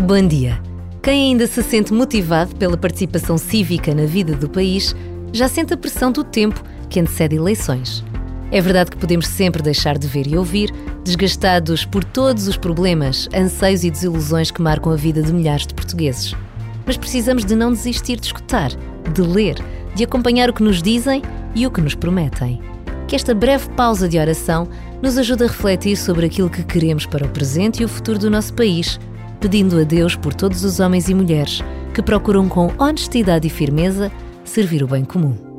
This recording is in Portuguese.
Bom dia. Quem ainda se sente motivado pela participação cívica na vida do país já sente a pressão do tempo que antecede eleições. É verdade que podemos sempre deixar de ver e ouvir, desgastados por todos os problemas, anseios e desilusões que marcam a vida de milhares de portugueses. Mas precisamos de não desistir de escutar, de ler, de acompanhar o que nos dizem e o que nos prometem. Que esta breve pausa de oração nos ajude a refletir sobre aquilo que queremos para o presente e o futuro do nosso país, pedindo a Deus por todos os homens e mulheres que procuram com honestidade e firmeza servir o bem comum.